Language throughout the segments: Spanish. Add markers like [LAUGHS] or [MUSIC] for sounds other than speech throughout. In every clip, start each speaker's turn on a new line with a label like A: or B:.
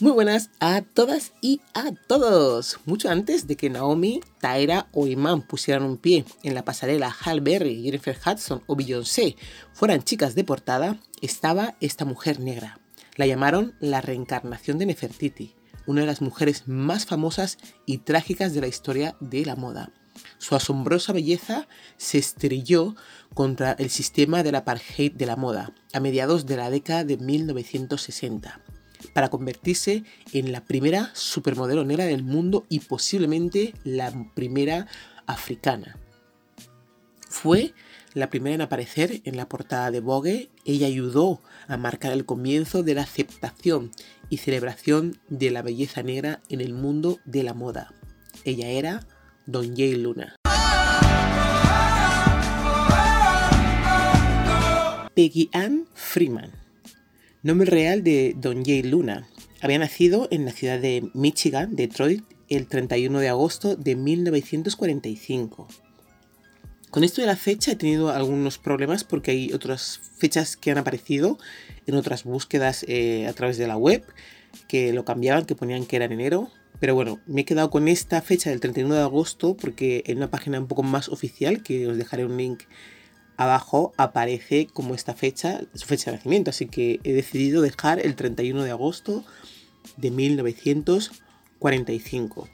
A: Muy buenas a todas y a todos. Mucho antes de que Naomi, Taera o Iman pusieran un pie en la pasarela Hal Berry, Jennifer Hudson o Beyoncé fueran chicas de portada, estaba esta mujer negra. La llamaron la reencarnación de Nefertiti, una de las mujeres más famosas y trágicas de la historia de la moda. Su asombrosa belleza se estrelló contra el sistema del apartheid de la moda a mediados de la década de 1960 para convertirse en la primera supermodelo negra del mundo y posiblemente la primera africana. Fue la primera en aparecer en la portada de Vogue, ella ayudó a marcar el comienzo de la aceptación y celebración de la belleza negra en el mundo de la moda. Ella era Don Jay Luna. Peggy Ann Freeman Nombre real de Don Jay Luna. Había nacido en la ciudad de Michigan, Detroit, el 31 de agosto de 1945. Con esto de la fecha he tenido algunos problemas porque hay otras fechas que han aparecido en otras búsquedas eh, a través de la web que lo cambiaban, que ponían que era en enero. Pero bueno, me he quedado con esta fecha del 31 de agosto porque en una página un poco más oficial, que os dejaré un link abajo aparece como esta fecha, su fecha de nacimiento, así que he decidido dejar el 31 de agosto de 1945.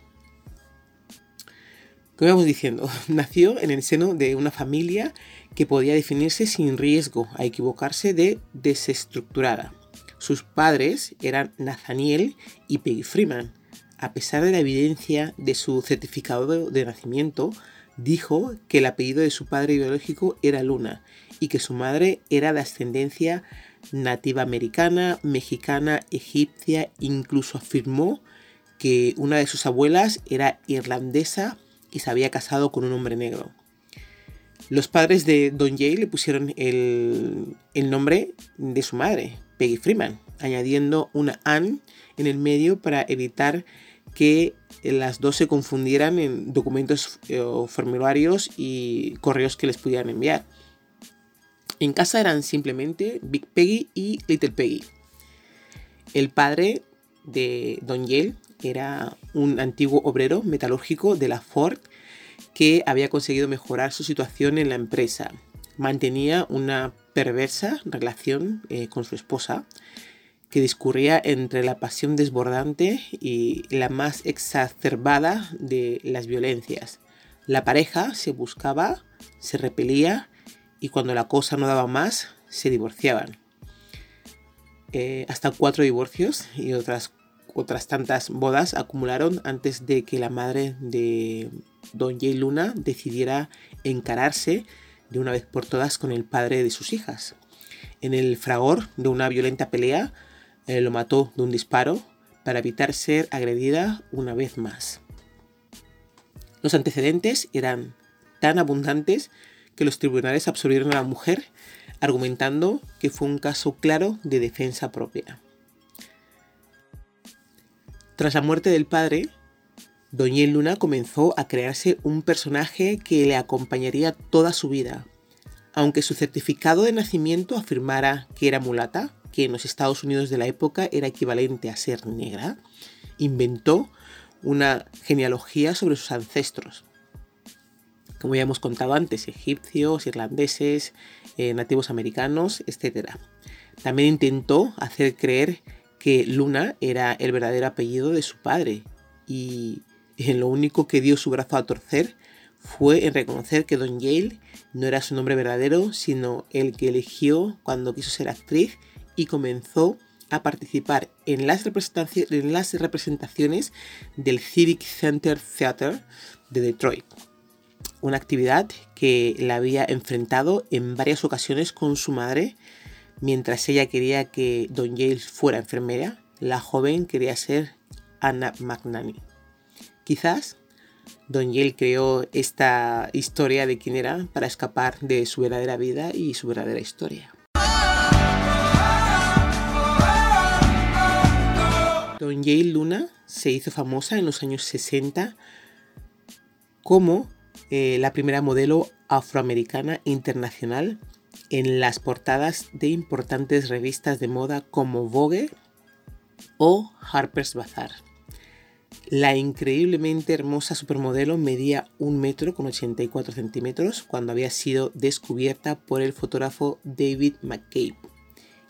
A: Como íbamos diciendo, [LAUGHS] nació en el seno de una familia que podía definirse sin riesgo a equivocarse de desestructurada. Sus padres eran Nathaniel y Peggy Freeman. A pesar de la evidencia de su certificado de nacimiento, dijo que el apellido de su padre biológico era Luna y que su madre era de ascendencia nativa americana, mexicana, egipcia, incluso afirmó que una de sus abuelas era irlandesa y se había casado con un hombre negro. Los padres de Don Jay le pusieron el, el nombre de su madre, Peggy Freeman, añadiendo una Ann en el medio para evitar que las dos se confundieran en documentos eh, o formularios y correos que les pudieran enviar. En casa eran simplemente Big Peggy y Little Peggy. El padre de Don Yale era un antiguo obrero metalúrgico de la Ford que había conseguido mejorar su situación en la empresa. Mantenía una perversa relación eh, con su esposa que discurría entre la pasión desbordante y la más exacerbada de las violencias. La pareja se buscaba, se repelía y cuando la cosa no daba más, se divorciaban. Eh, hasta cuatro divorcios y otras, otras tantas bodas acumularon antes de que la madre de Don Jay Luna decidiera encararse de una vez por todas con el padre de sus hijas. En el fragor de una violenta pelea, eh, lo mató de un disparo para evitar ser agredida una vez más. Los antecedentes eran tan abundantes que los tribunales absolvieron a la mujer argumentando que fue un caso claro de defensa propia. Tras la muerte del padre, Doña Luna comenzó a crearse un personaje que le acompañaría toda su vida. Aunque su certificado de nacimiento afirmara que era mulata, que en los Estados Unidos de la época era equivalente a ser negra, inventó una genealogía sobre sus ancestros. Como ya hemos contado antes, egipcios, irlandeses, eh, nativos americanos, etc. También intentó hacer creer que Luna era el verdadero apellido de su padre y en lo único que dio su brazo a torcer fue en reconocer que Don Yale no era su nombre verdadero, sino el que eligió cuando quiso ser actriz y comenzó a participar en las, en las representaciones del Civic Center Theater de Detroit, una actividad que la había enfrentado en varias ocasiones con su madre, mientras ella quería que Don Yale fuera enfermera, la joven quería ser Anna McNanny. Quizás Don Yale creó esta historia de quién era para escapar de su verdadera vida y su verdadera historia. Don Jay Luna se hizo famosa en los años 60 como eh, la primera modelo afroamericana internacional en las portadas de importantes revistas de moda como Vogue, o Harper's Bazaar. La increíblemente hermosa supermodelo medía un metro con 84 centímetros cuando había sido descubierta por el fotógrafo David McCabe.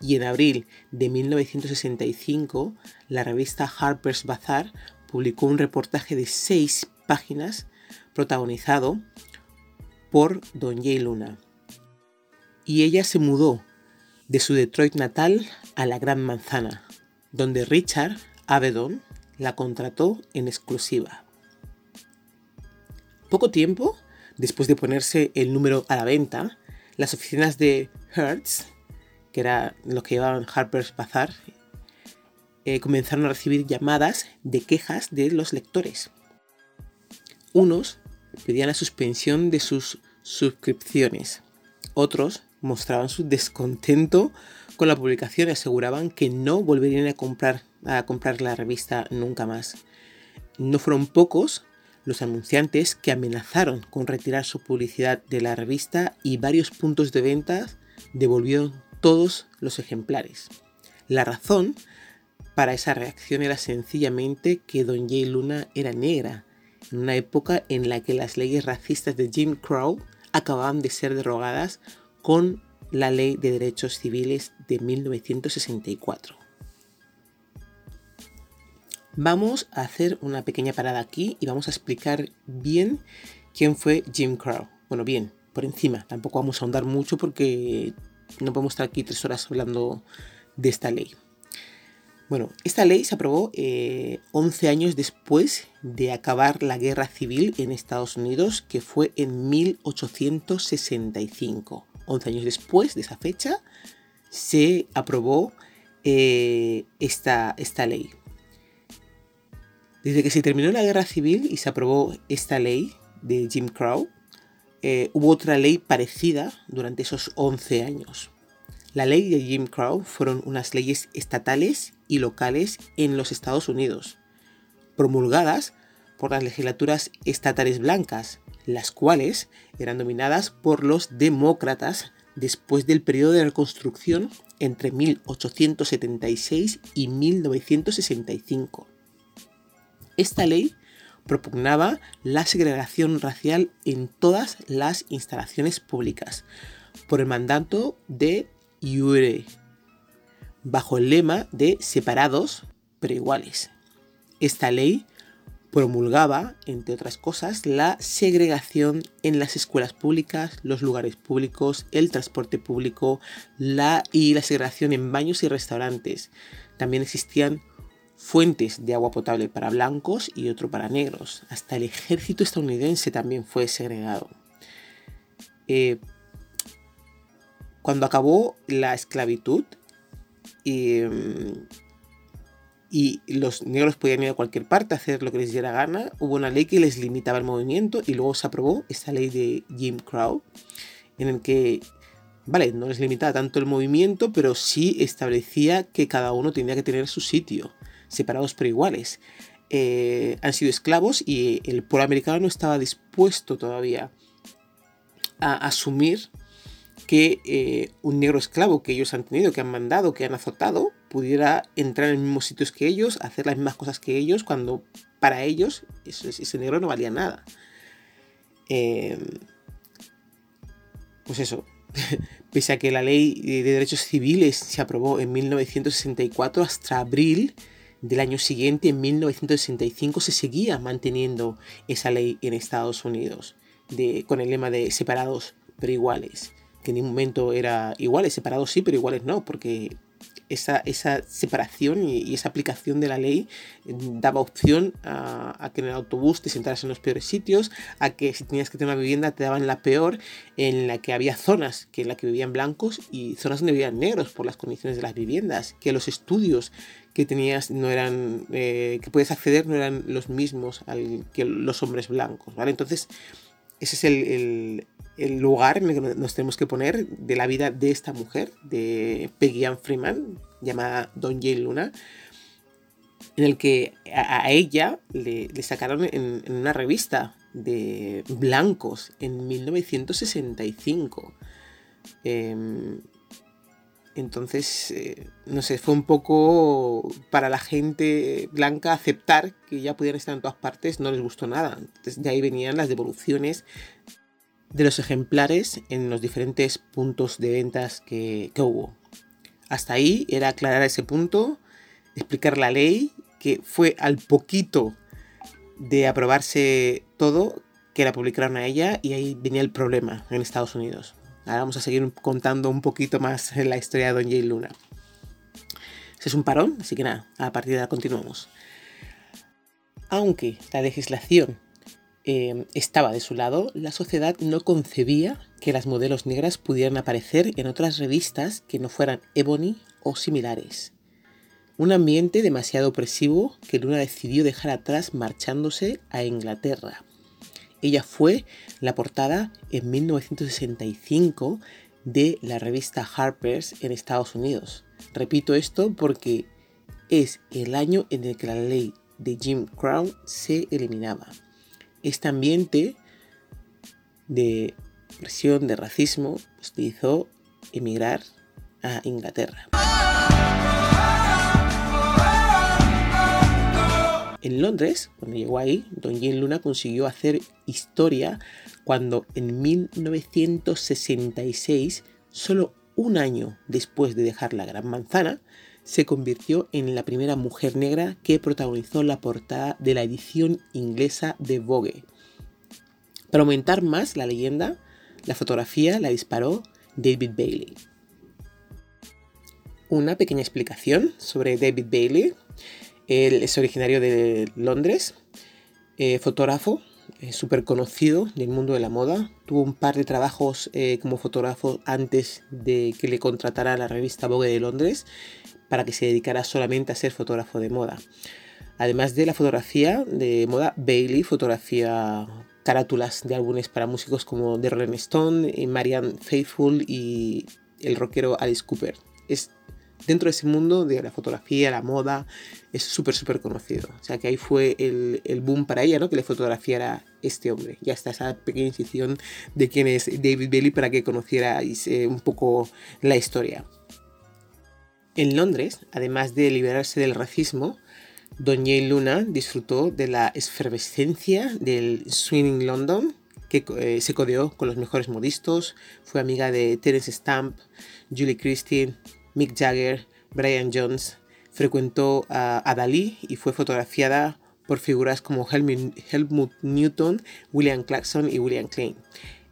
A: Y en abril de 1965, la revista Harper's Bazaar publicó un reportaje de seis páginas protagonizado por Don Jay Luna. Y ella se mudó de su Detroit natal a la Gran Manzana, donde Richard Avedon la contrató en exclusiva. Poco tiempo después de ponerse el número a la venta, las oficinas de Hertz, que era lo que llevaban Harper's Bazaar, eh, comenzaron a recibir llamadas de quejas de los lectores. Unos pedían la suspensión de sus suscripciones, otros mostraban su descontento con la publicación y aseguraban que no volverían a comprar, a comprar la revista nunca más. No fueron pocos los anunciantes que amenazaron con retirar su publicidad de la revista y varios puntos de venta devolvieron todos los ejemplares. La razón para esa reacción era sencillamente que Don Jay Luna era negra, en una época en la que las leyes racistas de Jim Crow acababan de ser derogadas con la Ley de Derechos Civiles de 1964. Vamos a hacer una pequeña parada aquí y vamos a explicar bien quién fue Jim Crow. Bueno, bien, por encima, tampoco vamos a ahondar mucho porque no podemos estar aquí tres horas hablando de esta ley. Bueno, esta ley se aprobó 11 eh, años después de acabar la guerra civil en Estados Unidos, que fue en 1865. 11 años después de esa fecha, se aprobó eh, esta, esta ley. Desde que se terminó la guerra civil y se aprobó esta ley de Jim Crow, eh, hubo otra ley parecida durante esos 11 años. La ley de Jim Crow fueron unas leyes estatales y locales en los Estados Unidos, promulgadas por las legislaturas estatales blancas, las cuales eran dominadas por los demócratas después del periodo de reconstrucción entre 1876 y 1965. Esta ley propugnaba la segregación racial en todas las instalaciones públicas por el mandato de Iure, bajo el lema de separados pero iguales. Esta ley promulgaba, entre otras cosas, la segregación en las escuelas públicas, los lugares públicos, el transporte público la, y la segregación en baños y restaurantes. También existían fuentes de agua potable para blancos y otro para negros. Hasta el ejército estadounidense también fue segregado. Eh, cuando acabó la esclavitud, em, y los negros podían ir a cualquier parte a hacer lo que les diera gana. Hubo una ley que les limitaba el movimiento y luego se aprobó esta ley de Jim Crow, en el que, vale, no les limitaba tanto el movimiento, pero sí establecía que cada uno tenía que tener su sitio, separados pero iguales. Eh, han sido esclavos y el pueblo americano no estaba dispuesto todavía a asumir que eh, un negro esclavo que ellos han tenido, que han mandado, que han azotado, pudiera entrar en los mismos sitios que ellos, hacer las mismas cosas que ellos, cuando para ellos ese, negro no valía nada. Em, pues eso, [LAUGHS] pese a que la ley de derechos civiles se aprobó en 1964, hasta abril del año siguiente, en 1965, se seguía manteniendo esa ley en Estados Unidos, con el lema de separados pero iguales que en ningún momento era iguales, separados sí, pero iguales no, porque esa, esa separación y, esa aplicación de la ley mm, daba opción a, que en el autobús te sentaras en los peores sitios, a que si tenías que tener una vivienda te daban la peor, en la que había zonas que en la que vivían blancos y zonas donde vivían negros por las condiciones de las viviendas, que los estudios que tenías no eran, eh, que puedes acceder no eran los mismos que los hombres blancos, ¿vale? Entonces, ese es el, el lugar en el que nos tenemos que poner de la vida de esta mujer, de Peggy Ann Freeman, llamada Don Jane Luna, en el que a, ella le, sacaron en, una revista de blancos en 1965. Em, Entonces, eh, no sé, fue un poco para la gente blanca aceptar que ya podían estar en todas partes, no les gustó nada. Entonces, de ahí venían las devoluciones de los ejemplares en los diferentes puntos de ventas que, que hubo. Hasta ahí era aclarar ese punto, explicar la ley, que fue al poquito de aprobarse todo que la publicaron a ella y ahí venía el problema en Estados Unidos. Ahora vamos a seguir contando un poquito más la historia de Don Jay Luna. Es un parón, así que nada, a partir de ahora continuamos. Aunque la legislación eh, estaba de su lado, la sociedad no concebía que las modelos negras pudieran aparecer en otras revistas que no fueran Ebony o similares. Un ambiente demasiado opresivo que Luna decidió dejar atrás marchándose a Inglaterra ella fue la portada en 1965 de la revista Harper's en Estados Unidos. Repito esto porque es el año en el que la ley de Jim Crow se eliminaba. Este ambiente de presión, de racismo, hizo emigrar a Inglaterra. En Londres, cuando llegó ahí, Don Jane Luna consiguió hacer historia cuando en 1966, solo un año después de dejar la Gran Manzana, se convirtió en la primera mujer negra que protagonizó la portada de la edición inglesa de Vogue. Para aumentar más la leyenda, la fotografía la disparó David Bailey. Una pequeña explicación sobre David Bailey él es originario de Londres, eh, fotógrafo, eh, súper conocido del mundo de la moda. Tuvo un par de trabajos eh, como fotógrafo antes de que le contratara la revista Vogue de Londres para que se dedicara solamente a ser fotógrafo de moda. Además de la fotografía de moda, Bailey fotografía carátulas de álbumes para músicos como The Rolling Stone, Marianne Faithfull y el rockero Alice Cooper. Dentro de ese mundo de la fotografía, la moda, es súper, súper conocido. O sea que ahí fue el, boom para ella, ¿no? Que le fotografiara este hombre. Ya está esa pequeña incisión de quién es David Bailey para que conocierais un poco la historia. En Londres, además de liberarse del racismo, Doña Luna disfrutó de la efervescencia del Swinging London, que eh, se codeó con los mejores modistas, fue amiga de Terence Stamp, Julie Christine, Mick Jagger, Brian Jones, frecuentó a, Dalí y fue fotografiada por figuras como Helmut Newton, William Clarkson y William Klein,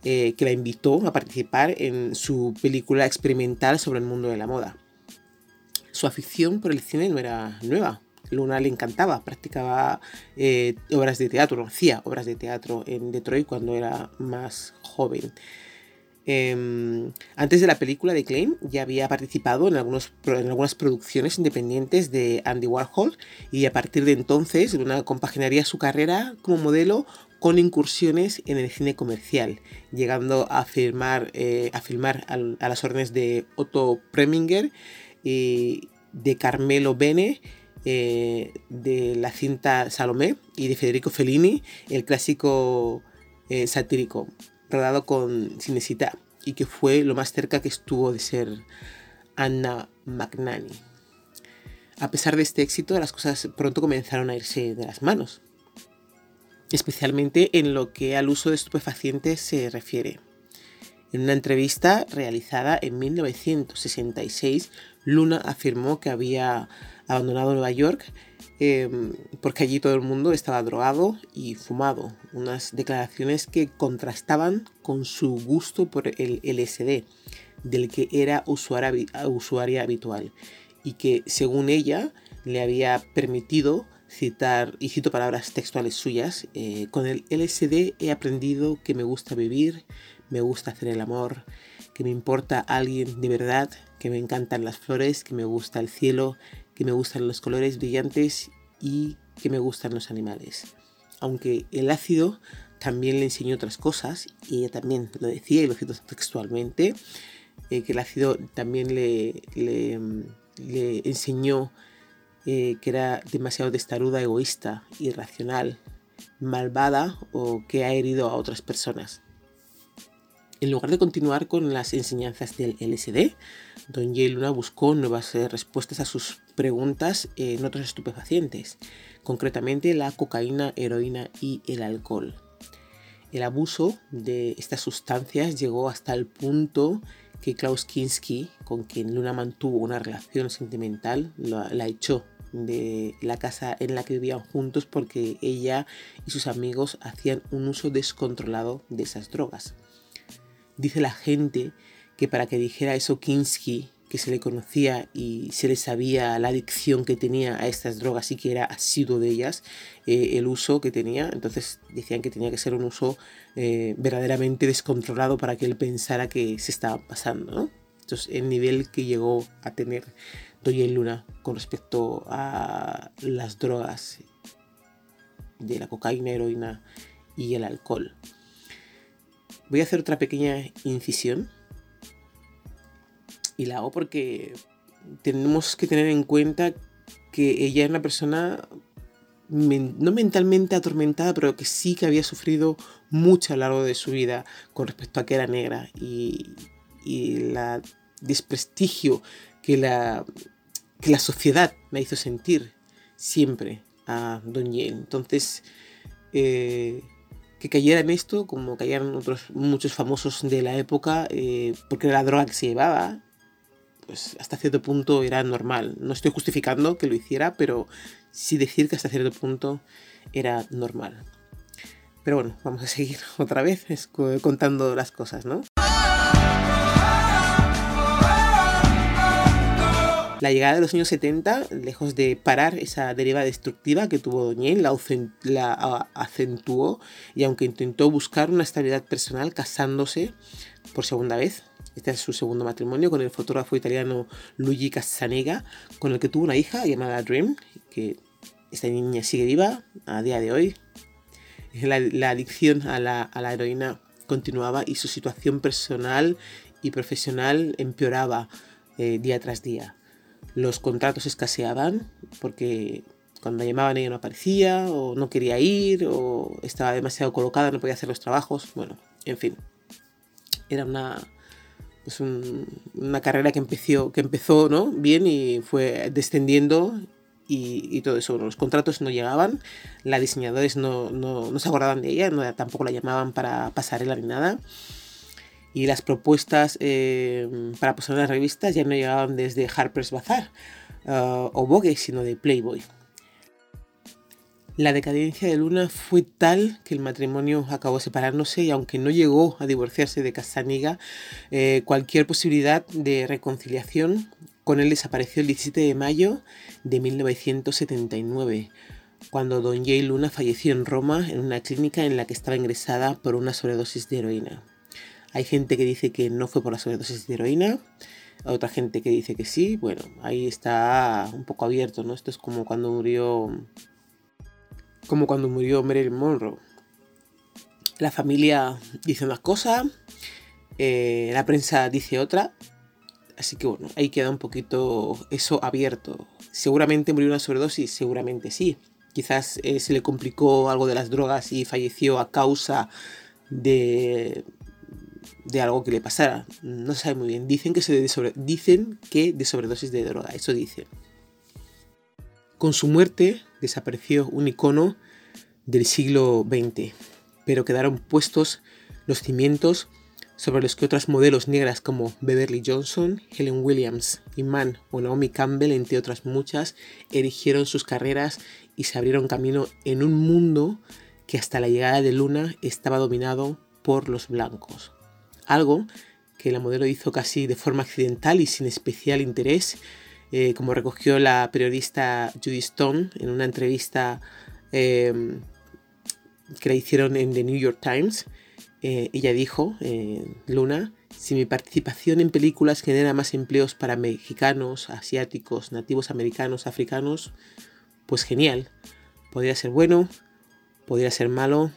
A: eh, que la invitó a participar en su película experimental sobre el mundo de la moda. Su afición por el cine no era nueva. Luna le encantaba, practicaba eh, obras de teatro, hacía obras de teatro en Detroit cuando era más joven. Em, antes de la película de Klein ya había participado en, en algunas producciones independientes de Andy Warhol y a partir de entonces compaginaría su carrera como modelo con incursiones en el cine comercial, llegando a, eh, a filmar a las órdenes de Otto Preminger y de Carmelo Bene, eh, de la cinta Salomé y de Federico Fellini, el clásico eh, satírico rodado con Cinecita y que fue lo más cerca que estuvo de ser Anna Magnani. A pesar de este éxito, las cosas pronto comenzaron a irse de las manos, especialmente en lo que al uso de estupefacientes se refiere. En una entrevista realizada en 1966, Luna afirmó que había abandonado Nueva York Em, porque allí todo el mundo estaba drogado y fumado. Unas declaraciones que contrastaban con su gusto por el LSD, del que era usuaria, habitual, y que según ella le había permitido citar, y cito palabras textuales suyas, eh, con el LSD he aprendido que me gusta vivir, me gusta hacer el amor, que me importa alguien de verdad, que me encantan las flores, que me gusta el cielo, que me gustan los colores brillantes y que me gustan los animales. Aunque el ácido también le enseñó otras cosas, y ella también lo decía y lo cito textualmente, eh, que el ácido también le, le, enseñó eh, que era demasiado testaruda, egoísta, irracional, malvada o que ha herido a otras personas. En lugar de continuar con las enseñanzas del LSD, Don J. Luna buscó nuevas eh, respuestas a sus preguntas en otros estupefacientes, concretamente la cocaína, heroína y el alcohol. El abuso de estas sustancias llegó hasta el punto que Klaus Kinski, con quien Luna mantuvo una relación sentimental, la, echó de la casa en la que vivían juntos porque ella y sus amigos hacían un uso descontrolado de esas drogas. Dice la gente que para que dijera eso Kinski, que se le conocía y se le sabía la adicción que tenía a estas drogas y que era asiduo de ellas, eh, el uso que tenía, entonces decían que tenía que ser un uso eh, verdaderamente descontrolado para que él pensara que se estaba pasando. Entonces el nivel que llegó a tener Doña Luna con respecto a las drogas de la cocaína, heroína y el alcohol. Voy a hacer otra pequeña incisión y la hago porque tenemos que tener en cuenta que ella es una persona no mentalmente atormentada, pero que sí que había sufrido mucho a lo largo de su vida con respecto a que era negra y, y la desprestigio que la, que la sociedad me hizo sentir siempre a Don Yen. Entonces, eh, que cayera en esto, como cayeron otros muchos famosos de la época, eh, porque era la droga que se llevaba, pues hasta cierto punto era normal. No estoy justificando que lo hiciera, pero sí decir que hasta cierto punto era normal. Pero bueno, vamos a seguir [LAUGHS] otra vez contando las cosas, ¿no? La llegada de los años 70, lejos de parar esa deriva destructiva que tuvo Doñel, la, la acentuó y aunque intentó buscar una estabilidad personal casándose por segunda vez, este es su segundo matrimonio con el fotógrafo italiano Luigi Casanega, con el que tuvo una hija llamada Dream, que esta niña sigue viva a día de hoy. La, adicción a la, heroína continuaba y su situación personal y profesional empeoraba eh, día tras día. Los contratos escaseaban porque cuando la llamaban ella no aparecía o no quería ir o estaba demasiado colocada, no podía hacer los trabajos. Bueno, en fin. Era una, es una carrera que empezó, que empezó ¿no? bien y fue descendiendo y, todo eso. los contratos no llegaban, las diseñadores no, no, se acordaban de ella, no, tampoco la llamaban para pasarela ni nada. Y las propuestas eh, para posar las revistas ya no llegaban desde Harper's Bazaar uh, o Vogue, sino de Playboy. La decadencia de Luna fue tal que el matrimonio acabó separándose y aunque no llegó a divorciarse de Casaniga, eh, cualquier posibilidad de reconciliación con él desapareció el 17 de mayo de 1979, cuando Don J. Luna falleció en Roma en una clínica en la que estaba ingresada por una sobredosis de heroína. Hay gente que dice que no fue por la sobredosis de heroína, otra gente que dice que sí. Bueno, ahí está un poco abierto, ¿no? Esto es como cuando murió como cuando murió Marilyn Monroe. La familia dice una cosa, eh, la prensa dice otra, así que bueno, ahí queda un poquito eso abierto. Seguramente murió una sobredosis, seguramente sí. Quizás eh, se le complicó algo de las drogas y falleció a causa de, de algo que le pasara. No se sabe muy bien. Dicen que, se de dicen que de sobredosis de droga, eso dice. Con su muerte desapareció un icono del siglo XX, pero quedaron puestos los cimientos sobre los que otras modelos negras como Beverly Johnson, Helen Williams, Iman o Naomi Campbell, entre otras muchas, erigieron sus carreras y se abrieron camino en un mundo que hasta la llegada de Luna estaba dominado por los blancos. Algo que la modelo hizo casi de forma accidental y sin especial interés, eh, como recogió la periodista Judy Stone en una entrevista em, que le hicieron en The New York Times. Eh, ella dijo, eh, Luna, si mi participación en películas genera más empleos para mexicanos, asiáticos, nativos americanos, africanos, pues genial. Podría ser bueno, podría ser malo,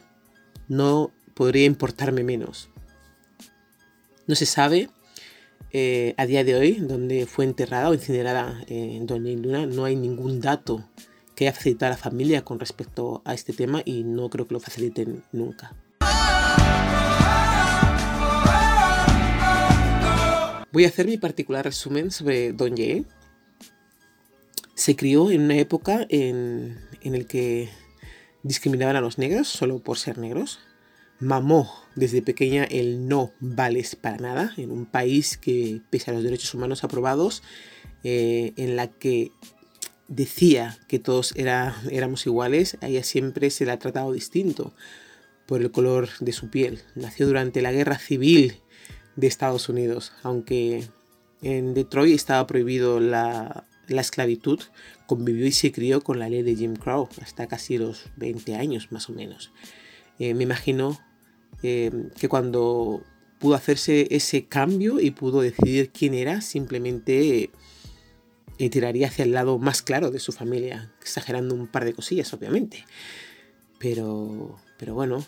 A: no podría importarme menos. No se sabe eh, a día de hoy, donde fue enterrada o incinerada eh, Doña Luna, no hay ningún dato que haya facilitado a la familia con respecto a este tema y no creo que lo faciliten nunca. Voy a hacer mi particular resumen sobre Don Ye. Se crió en una época en, en el que discriminaban a los negros solo por ser negros. Mamó desde pequeña el no vales para nada en un país que, pese a los derechos humanos aprobados, eh, en la que decía que todos era, éramos iguales, ella siempre se la ha tratado distinto por el color de su piel. Nació durante la guerra civil de Estados Unidos, aunque en Detroit estaba prohibido la, la esclavitud, convivió y se crió con la ley de Jim Crow hasta casi los 20 años más o menos. Eh, me imagino eh, que cuando pudo hacerse ese cambio y pudo decidir quién era, simplemente eh, tiraría hacia el lado más claro de su familia, exagerando un par de cosillas, obviamente. Pero, pero bueno,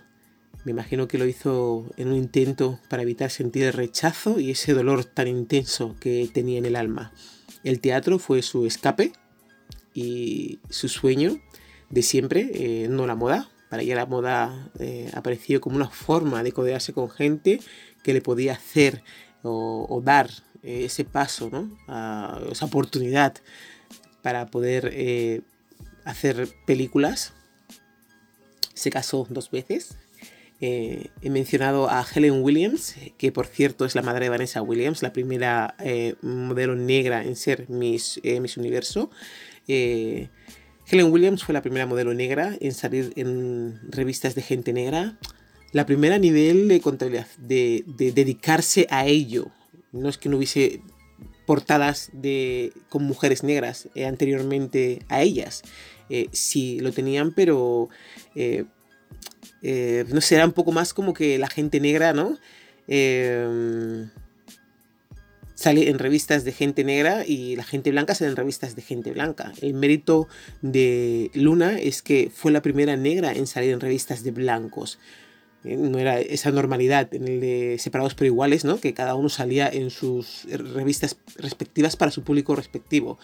A: me imagino que lo hizo en un intento para evitar sentir el rechazo y ese dolor tan intenso que tenía en el alma. El teatro fue su escape y su sueño de siempre, eh, no la moda. Para ella la moda eh, apareció como una forma de codearse con gente que le podía hacer o, dar eh, ese paso, ¿no? esa oportunidad para poder hacer películas. Se casó dos veces, he mencionado a Helen Williams, que por cierto es la madre de Vanessa Williams, la primera modelo negra en ser Miss, Miss Universo. Eh, Helen Williams fue la primera modelo negra en salir en revistas de gente negra. La primera nivel de contabilidad, de, dedicarse a ello. No es que no hubiese portadas de, con mujeres negras eh, anteriormente a ellas. Eh, sí, lo tenían, pero no sé, era un poco más como que la gente negra, ¿no? Sale en revistas de gente negra y la gente blanca sale en revistas de gente blanca. El mérito de Luna es que fue la primera negra en salir en revistas de blancos. Eh, no era esa normalidad en el de separados pero iguales, ¿no? Que cada uno salía en sus revistas respectivas para su público respectivo.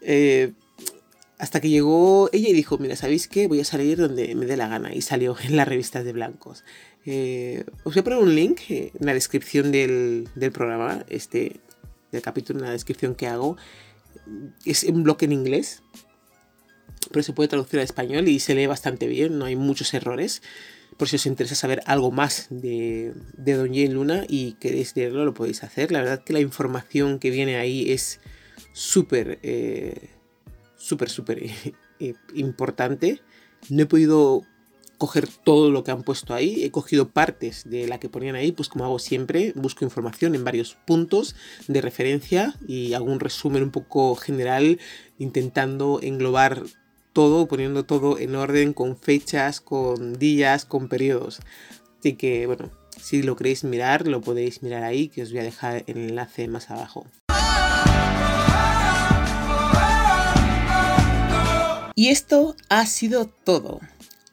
A: Eh, hasta que llegó ella y dijo, mira, ¿sabéis qué? Voy a salir donde me dé la gana. Y salió en las revistas de blancos. Eh, os voy a poner un link en la descripción del, programa, este, del capítulo, en la descripción que hago. Es un blog en inglés, pero se puede traducir a español y se lee bastante bien, no hay muchos errores. Por si os interesa saber algo más de, de Don Jane Luna y queréis leerlo, lo podéis hacer. La verdad que la información que viene ahí es súper, eh, súper, súper [LAUGHS] eh, importante. No he podido coger todo lo que han puesto ahí. He cogido partes de la que ponían ahí, pues como hago siempre, busco información en varios puntos de referencia y hago un resumen un poco general intentando englobar todo, poniendo todo en orden con fechas, con días, con periodos. Así que bueno, si lo queréis mirar, lo podéis mirar ahí, que os voy a dejar el enlace más abajo. Y esto ha sido todo.